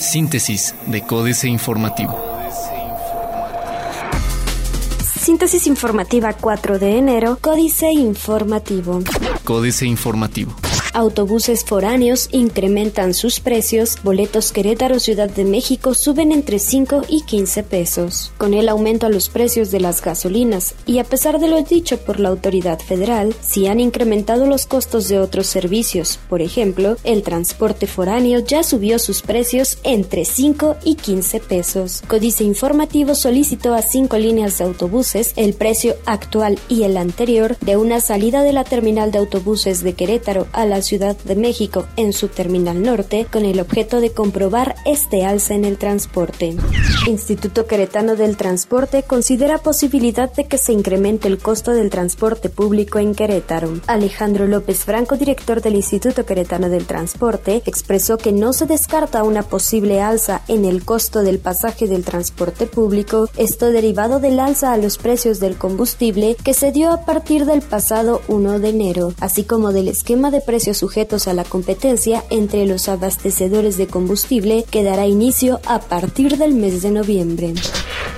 Síntesis de Códice Informativo. Síntesis informativa 4 de enero, Códice Informativo. Códice Informativo. Autobuses foráneos incrementan sus precios, boletos Querétaro Ciudad de México suben entre 5 y 15 pesos. Con el aumento a los precios de las gasolinas y a pesar de lo dicho por la autoridad federal, sí han incrementado los costos de otros servicios. Por ejemplo, el transporte foráneo ya subió sus precios entre 5 y 15 pesos. Códice Informativo solicitó a cinco líneas de autobuses el precio actual y el anterior de una salida de la terminal de autobuses de Querétaro a la Ciudad de México en su terminal norte con el objeto de comprobar este alza en el transporte. Instituto Queretano del Transporte considera posibilidad de que se incremente el costo del transporte público en Querétaro. Alejandro López Franco, director del Instituto Queretano del Transporte, expresó que no se descarta una posible alza en el costo del pasaje del transporte público, esto derivado del alza a los precios del combustible que se dio a partir del pasado 1 de enero, así como del esquema de precios sujetos a la competencia entre los abastecedores de combustible que dará inicio a partir del mes de noviembre.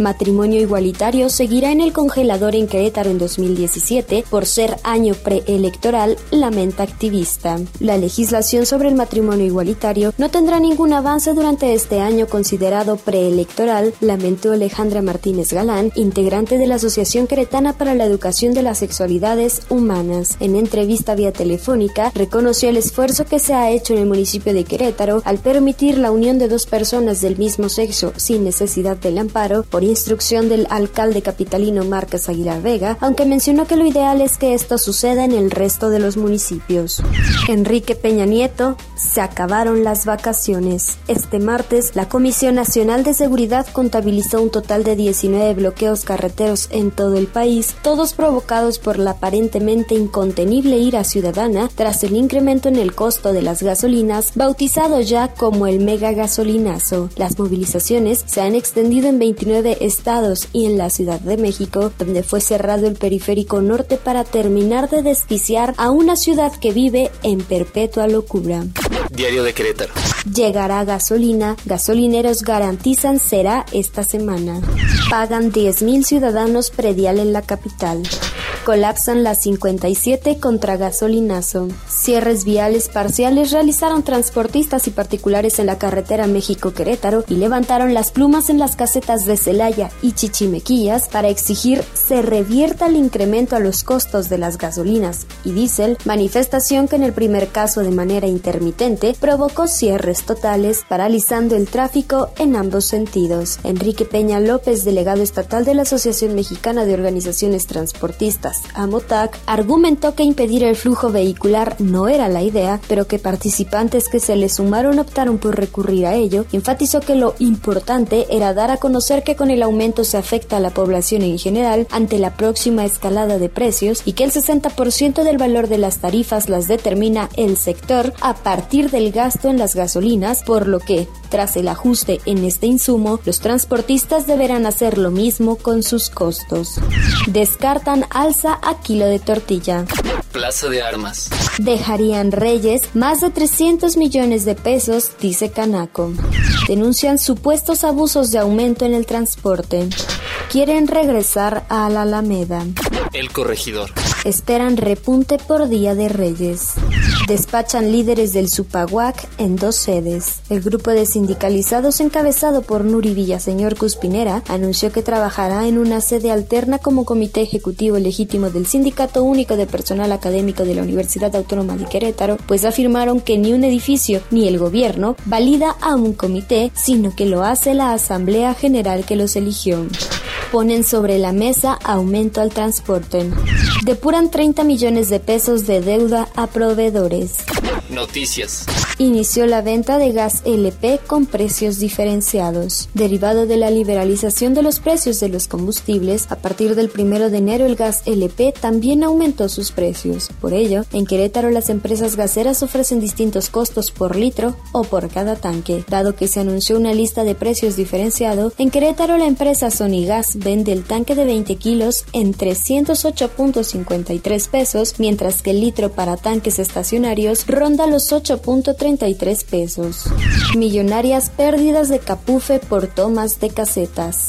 Matrimonio igualitario seguirá en el congelador en Querétaro en 2017 por ser año preelectoral, lamenta activista. La legislación sobre el matrimonio igualitario no tendrá ningún avance durante este año considerado preelectoral, lamentó Alejandra Martínez Galán, integrante de la Asociación Queretana para la Educación de las Sexualidades Humanas. En entrevista vía telefónica, reconoció el esfuerzo que se ha hecho en el municipio de Querétaro al permitir la unión de dos personas del mismo sexo sin necesidad del amparo por instrucción del alcalde capitalino Márquez Aguilar Vega, aunque mencionó que lo ideal es que esto suceda en el resto de los municipios. Enrique Peña Nieto, se acabaron las vacaciones. Este martes, la Comisión Nacional de Seguridad contabilizó un total de 19 bloqueos carreteros en todo el país, todos provocados por la aparentemente incontenible ira ciudadana tras el incremento en el costo de las gasolinas, bautizado ya como el mega gasolinazo. Las movilizaciones se han extendido en 29 estados y en la Ciudad de México, donde fue cerrado el periférico norte para terminar de desquiciar a una ciudad que vive en perpetua locura. Diario de Querétaro. Llegará gasolina, gasolineros garantizan será esta semana. Pagan 10.000 ciudadanos predial en la capital. Colapsan las 57 contra gasolinazo. Cierres viales parciales realizaron transportistas y particulares en la carretera México-Querétaro y levantaron las plumas en las casetas de Celaya y Chichimequillas para exigir se revierta el incremento a los costos de las gasolinas y diésel, manifestación que en el primer caso de manera intermitente provocó cierres totales, paralizando el tráfico en ambos sentidos. Enrique Peña López, delegado estatal de la Asociación Mexicana de Organizaciones Transportistas, AMOTAC, argumentó que impedir el flujo vehicular no era la idea, pero que participantes que se le sumaron optaron por recurrir a ello. Enfatizó que lo importante era dar a conocer que con el aumento se afecta a la población en general ante la próxima escalada de precios y que el 60% del valor de las tarifas las determina el sector a partir del gasto en las gasolinas, por lo que, tras el ajuste en este insumo, los transportistas deberán hacer lo mismo con sus costos. Descartan alza a kilo de tortilla. Plaza de Armas. Dejarían Reyes más de 300 millones de pesos, dice Canaco. Denuncian supuestos abusos de aumento en el transporte. Quieren regresar a la Alameda. El corregidor. Esperan repunte por Día de Reyes. Despachan líderes del Supaguac en dos sedes. El grupo de sindicalizados encabezado por Nuri Villaseñor Cuspinera anunció que trabajará en una sede alterna como comité ejecutivo legítimo del Sindicato Único de Personal Académico de la Universidad Autónoma de Querétaro, pues afirmaron que ni un edificio ni el gobierno valida a un comité, sino que lo hace la Asamblea General que los eligió ponen sobre la mesa aumento al transporte. Depuran 30 millones de pesos de deuda a proveedores. Noticias. Inició la venta de gas LP con precios diferenciados. Derivado de la liberalización de los precios de los combustibles, a partir del 1 de enero el gas LP también aumentó sus precios. Por ello, en Querétaro las empresas gaseras ofrecen distintos costos por litro o por cada tanque. Dado que se anunció una lista de precios diferenciado, en Querétaro la empresa Sonigas vende el tanque de 20 kilos en 308.53 pesos, mientras que el litro para tanques estacionarios ronda ronda los 8.33 pesos. Millonarias pérdidas de Capufe por tomas de casetas.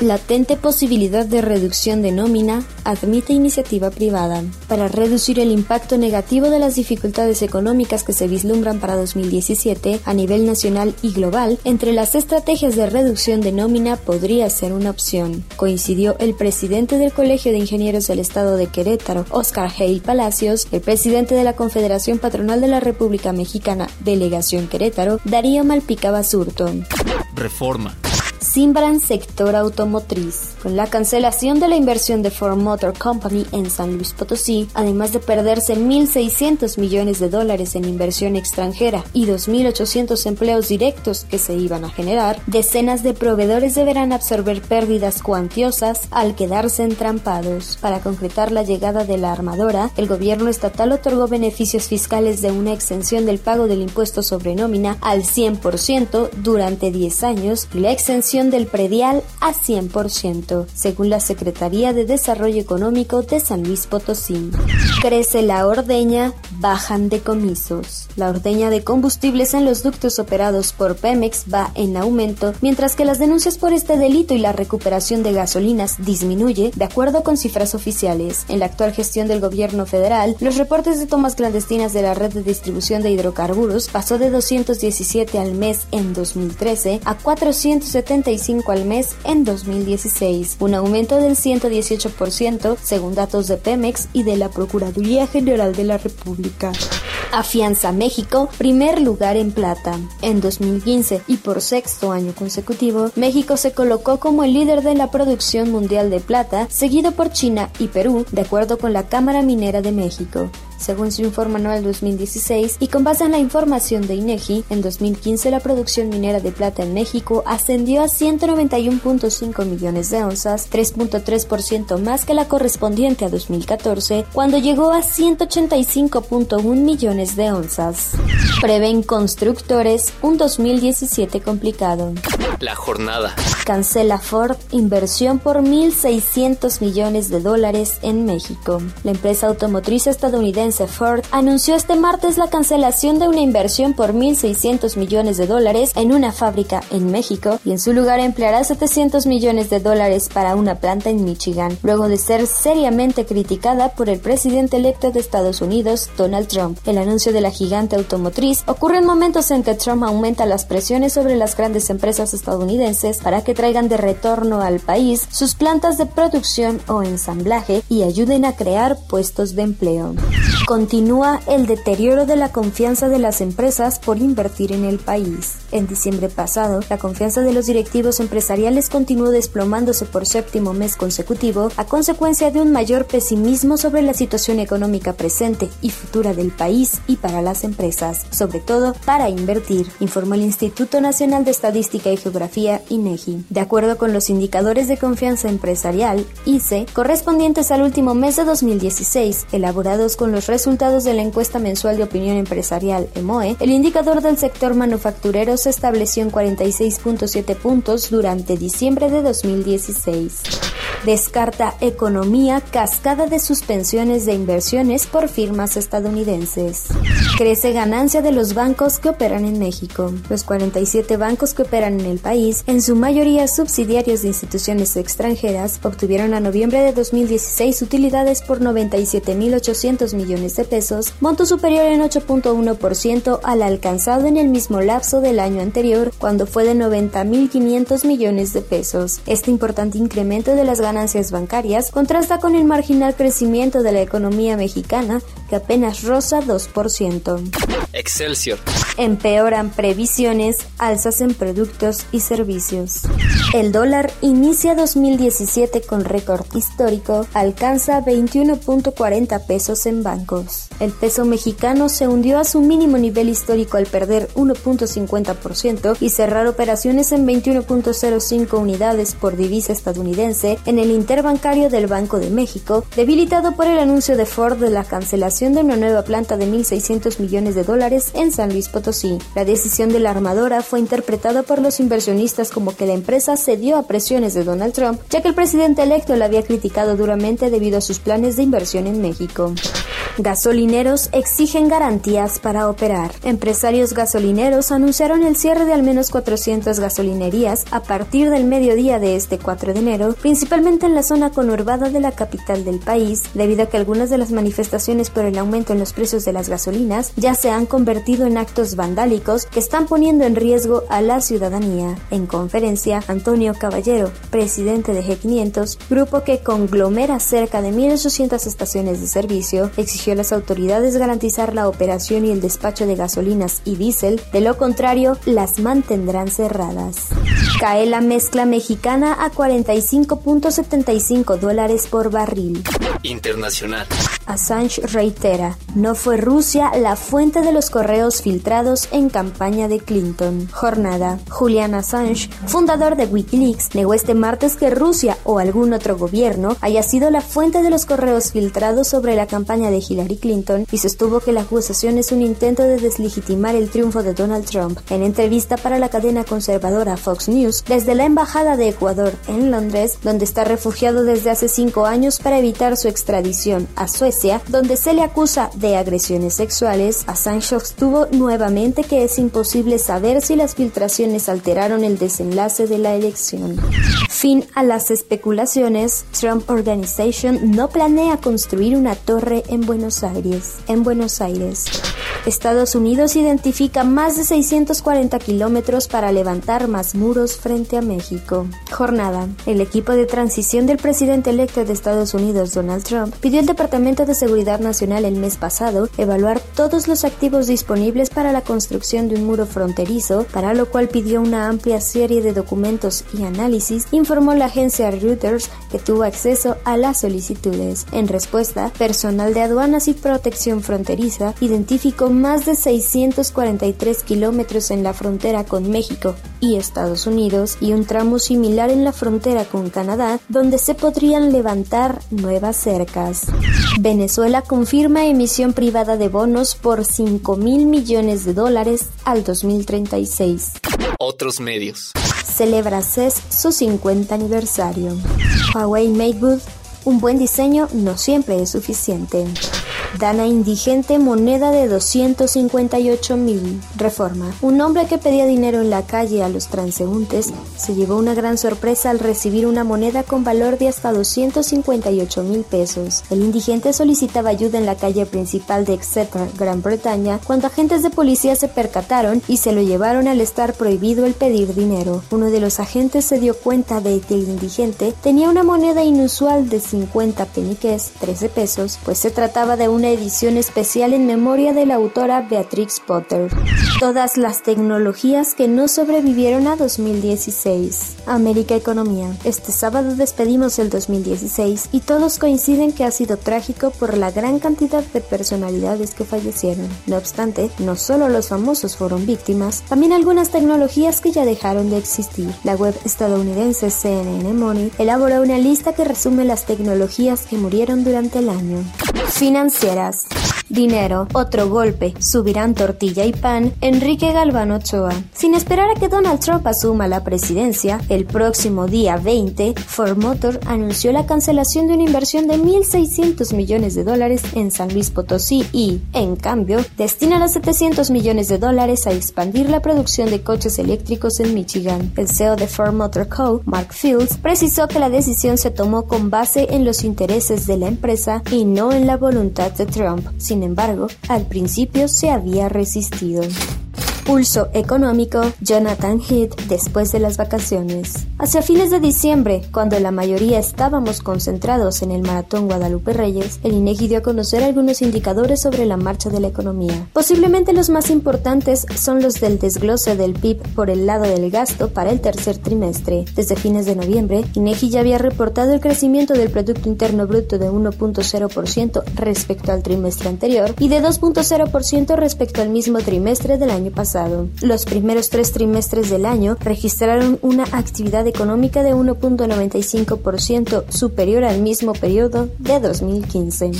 Latente posibilidad de reducción de nómina admite iniciativa privada. Para reducir el impacto negativo de las dificultades económicas que se vislumbran para 2017 a nivel nacional y global, entre las estrategias de reducción de nómina podría ser una opción. Coincidió el presidente del Colegio de Ingenieros del Estado de Querétaro, Oscar Hale Palacios, el presidente de la Confederación Patronal de la República Mexicana, Delegación Querétaro, Darío Malpica Basurto. Reforma simbran sector automotriz. Con la cancelación de la inversión de Ford Motor Company en San Luis Potosí, además de perderse 1.600 millones de dólares en inversión extranjera y 2.800 empleos directos que se iban a generar, decenas de proveedores deberán absorber pérdidas cuantiosas al quedarse entrampados. Para concretar la llegada de la armadora, el gobierno estatal otorgó beneficios fiscales de una exención del pago del impuesto sobre nómina al 100% durante 10 años y la exención del predial a 100%, según la Secretaría de Desarrollo Económico de San Luis Potosí. Crece la ordeña, bajan decomisos. La ordeña de combustibles en los ductos operados por Pemex va en aumento, mientras que las denuncias por este delito y la recuperación de gasolinas disminuye, de acuerdo con cifras oficiales. En la actual gestión del gobierno federal, los reportes de tomas clandestinas de la red de distribución de hidrocarburos pasó de 217 al mes en 2013 a 470 al mes en 2016, un aumento del 118% según datos de Pemex y de la Procuraduría General de la República. Afianza México, primer lugar en plata. En 2015 y por sexto año consecutivo, México se colocó como el líder de la producción mundial de plata, seguido por China y Perú, de acuerdo con la Cámara Minera de México según su informe anual 2016, y con base en la información de INEGI, en 2015 la producción minera de plata en México ascendió a 191.5 millones de onzas, 3.3% más que la correspondiente a 2014, cuando llegó a 185.1 millones de onzas. Prevén constructores un 2017 complicado. La jornada. Cancela Ford inversión por 1.600 millones de dólares en México. La empresa automotriz estadounidense Ford anunció este martes la cancelación de una inversión por 1.600 millones de dólares en una fábrica en México y en su lugar empleará 700 millones de dólares para una planta en Michigan, luego de ser seriamente criticada por el presidente electo de Estados Unidos, Donald Trump. El anuncio de la gigante automotriz ocurre en momentos en que Trump aumenta las presiones sobre las grandes empresas estadounidenses para que traigan de retorno al país sus plantas de producción o ensamblaje y ayuden a crear puestos de empleo. Continúa el deterioro de la confianza de las empresas por invertir en el país. En diciembre pasado, la confianza de los directivos empresariales continuó desplomándose por séptimo mes consecutivo a consecuencia de un mayor pesimismo sobre la situación económica presente y futura del país y para las empresas, sobre todo para invertir, informó el Instituto Nacional de Estadística y Geografía INEGI. De acuerdo con los indicadores de confianza empresarial, ICE, correspondientes al último mes de 2016, elaborados con los resultados de la encuesta mensual de opinión empresarial EMOE, el indicador del sector manufacturero se estableció en 46.7 puntos durante diciembre de 2016. Descarta economía cascada de suspensiones de inversiones por firmas estadounidenses. Crece ganancia de los bancos que operan en México. Los 47 bancos que operan en el país, en su mayoría subsidiarios de instituciones extranjeras, obtuvieron a noviembre de 2016 utilidades por 97.800 millones de pesos, monto superior en 8.1% al alcanzado en el mismo lapso del año anterior, cuando fue de 90.500 millones de pesos. Este importante incremento de las ganancias ganancias bancarias contrasta con el marginal crecimiento de la economía mexicana, que apenas roza 2%. Excelsior. Empeoran previsiones, alzas en productos y servicios. El dólar inicia 2017 con récord histórico, alcanza 21.40 pesos en bancos. El peso mexicano se hundió a su mínimo nivel histórico al perder 1.50% y cerrar operaciones en 21.05 unidades por divisa estadounidense en el interbancario del Banco de México, debilitado por el anuncio de Ford de la cancelación de una nueva planta de 1.600 millones de dólares en San Luis Potosí. La decisión de la armadora fue interpretada por los inversionistas como que la empresa cedió a presiones de Donald Trump, ya que el presidente electo la había criticado duramente debido a sus planes de inversión en México. Gasolineros exigen garantías para operar. Empresarios gasolineros anunciaron el cierre de al menos 400 gasolinerías a partir del mediodía de este 4 de enero, principalmente en la zona conurbada de la capital del país, debido a que algunas de las manifestaciones por el aumento en los precios de las gasolinas ya se han convertido en actos vandálicos que están poniendo en riesgo a la ciudadanía. En conferencia, Antonio Caballero, presidente de G500, grupo que conglomera cerca de 1.800 estaciones de servicio, exigió a las autoridades garantizar la operación y el despacho de gasolinas y diésel, de lo contrario, las mantendrán cerradas. Cae la mezcla mexicana a 45.75 dólares por barril. Internacional. Assange reitera, no fue Rusia la fuente de los correos filtrados en campaña de Clinton. Jornada. Julian Assange, fundador de Wikileaks, negó este martes que Rusia o algún otro gobierno haya sido la fuente de los correos filtrados sobre la campaña de Hillary Clinton y sostuvo que la acusación es un intento de deslegitimar el triunfo de Donald Trump. En entrevista para la cadena conservadora Fox News, desde la Embajada de Ecuador en Londres, donde está refugiado desde hace cinco años para evitar su extradición a Suecia, donde se le acusa de agresiones sexuales, Assange sostuvo nuevamente que es imposible saber si las filtraciones alteraron el desenlace de la elección. Fin a las especulaciones, Trump Organization no planea construir una torre en Buenos Aires. En Buenos Aires. Estados Unidos identifica más de 640 kilómetros para levantar más muros frente a México. Jornada. El equipo de transición del presidente electo de Estados Unidos, Donald Trump, pidió al Departamento de Seguridad Nacional el mes pasado evaluar todos los activos disponibles para la construcción de un muro fronterizo, para lo cual pidió una amplia serie de documentos y análisis, informó la agencia Reuters que tuvo acceso a las solicitudes. En respuesta, personal de aduanas y protección fronteriza identificó más de 643 kilómetros en la frontera con México y Estados Unidos y un tramo similar en la frontera con Canadá donde se podrían levantar nuevas cercas. Venezuela confirma emisión privada de bonos por 5 mil millones de dólares al 2036. Otros medios. Celebra CES su 50 aniversario. Huawei MateBook, un buen diseño no siempre es suficiente. Dana indigente moneda de 258 mil. Reforma. Un hombre que pedía dinero en la calle a los transeúntes se llevó una gran sorpresa al recibir una moneda con valor de hasta 258 mil pesos. El indigente solicitaba ayuda en la calle principal de Exeter, Gran Bretaña, cuando agentes de policía se percataron y se lo llevaron al estar prohibido el pedir dinero. Uno de los agentes se dio cuenta de que el indigente tenía una moneda inusual de 50 peniques, 13 pesos, pues se trataba de un una edición especial en memoria de la autora Beatrix Potter. Todas las tecnologías que no sobrevivieron a 2016. América Economía. Este sábado despedimos el 2016 y todos coinciden que ha sido trágico por la gran cantidad de personalidades que fallecieron. No obstante, no solo los famosos fueron víctimas, también algunas tecnologías que ya dejaron de existir. La web estadounidense CNN Money elaboró una lista que resume las tecnologías que murieron durante el año. Financieras. Dinero, otro golpe, subirán tortilla y pan, Enrique Galván Ochoa. Sin esperar a que Donald Trump asuma la presidencia, el próximo día 20, Ford Motor anunció la cancelación de una inversión de 1.600 millones de dólares en San Luis Potosí y, en cambio, destina los 700 millones de dólares a expandir la producción de coches eléctricos en Michigan. El CEO de Ford Motor Co., Mark Fields, precisó que la decisión se tomó con base en los intereses de la empresa y no en la voluntad de Trump. Sin embargo, al principio se había resistido. Pulso económico, Jonathan Heath después de las vacaciones. Hacia fines de diciembre, cuando la mayoría estábamos concentrados en el maratón Guadalupe Reyes, el INEGI dio a conocer algunos indicadores sobre la marcha de la economía. Posiblemente los más importantes son los del desglose del PIB por el lado del gasto para el tercer trimestre. Desde fines de noviembre, INEGI ya había reportado el crecimiento del Producto Interno Bruto de 1.0% respecto al trimestre anterior y de 2.0% respecto al mismo trimestre del año pasado. Los primeros tres trimestres del año registraron una actividad económica de 1.95% superior al mismo periodo de 2015.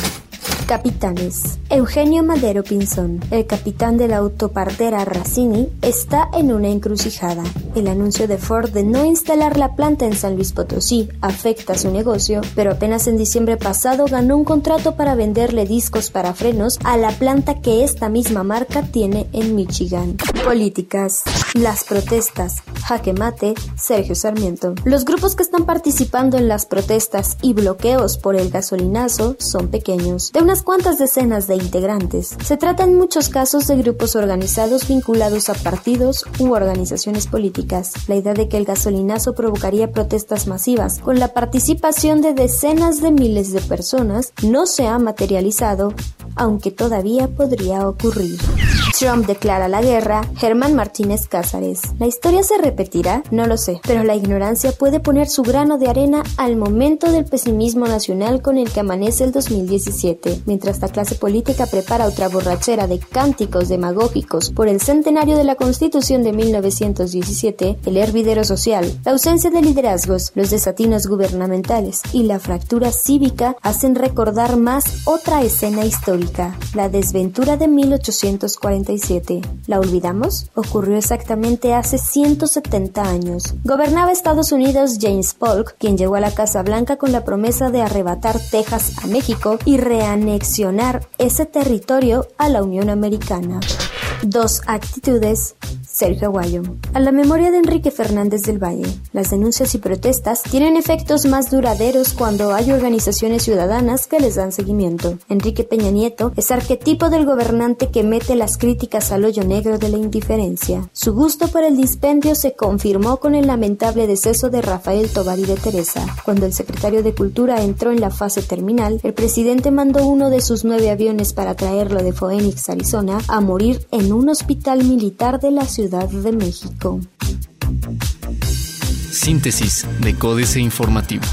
Capitanes. Eugenio Madero Pinzón, el capitán de la autopartera Racini, está en una encrucijada. El anuncio de Ford de no instalar la planta en San Luis Potosí afecta su negocio, pero apenas en diciembre pasado ganó un contrato para venderle discos para frenos a la planta que esta misma marca tiene en Michigan. Políticas. Las protestas. Jaque mate. Sergio Sarmiento. Los grupos que están participando en las protestas y bloqueos por el gasolinazo son pequeños. De unas cuantas decenas de integrantes. Se trata en muchos casos de grupos organizados vinculados a partidos u organizaciones políticas. La idea de que el gasolinazo provocaría protestas masivas con la participación de decenas de miles de personas no se ha materializado, aunque todavía podría ocurrir. Trump declara la guerra, Germán Martínez Cázares. ¿La historia se repetirá? No lo sé, pero la ignorancia puede poner su grano de arena al momento del pesimismo nacional con el que amanece el 2017, mientras la clase política prepara otra borrachera de cánticos demagógicos por el centenario de la Constitución de 1917, el hervidero social, la ausencia de liderazgos, los desatinos gubernamentales y la fractura cívica hacen recordar más otra escena histórica, la desventura de 1840 ¿La olvidamos? Ocurrió exactamente hace 170 años. Gobernaba Estados Unidos James Polk, quien llegó a la Casa Blanca con la promesa de arrebatar Texas a México y reanexionar ese territorio a la Unión Americana. Dos actitudes Sergio Aguayo. A la memoria de Enrique Fernández del Valle, las denuncias y protestas tienen efectos más duraderos cuando hay organizaciones ciudadanas que les dan seguimiento. Enrique Peña Nieto es arquetipo del gobernante que mete las críticas al hoyo negro de la indiferencia. Su gusto por el dispendio se confirmó con el lamentable deceso de Rafael Tobar y de Teresa. Cuando el secretario de Cultura entró en la fase terminal, el presidente mandó uno de sus nueve aviones para traerlo de Phoenix, Arizona, a morir un hospital militar de la ciudad de México. Síntesis de Códice Informativo.